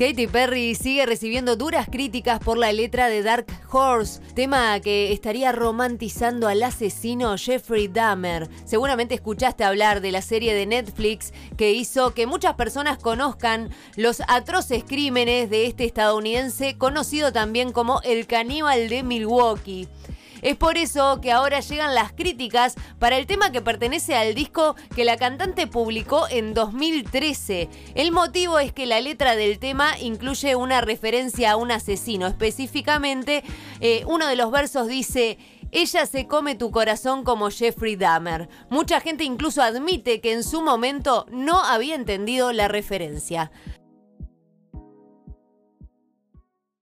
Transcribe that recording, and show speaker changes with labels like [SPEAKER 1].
[SPEAKER 1] Katy Perry sigue recibiendo duras críticas por la letra de Dark Horse, tema que estaría romantizando al asesino Jeffrey Dahmer. Seguramente escuchaste hablar de la serie de Netflix que hizo que muchas personas conozcan los atroces crímenes de este estadounidense conocido también como el caníbal de Milwaukee. Es por eso que ahora llegan las críticas para el tema que pertenece al disco que la cantante publicó en 2013. El motivo es que la letra del tema incluye una referencia a un asesino. Específicamente, eh, uno de los versos dice... Ella se come tu corazón como Jeffrey Dahmer. Mucha gente incluso admite que en su momento no había entendido la referencia.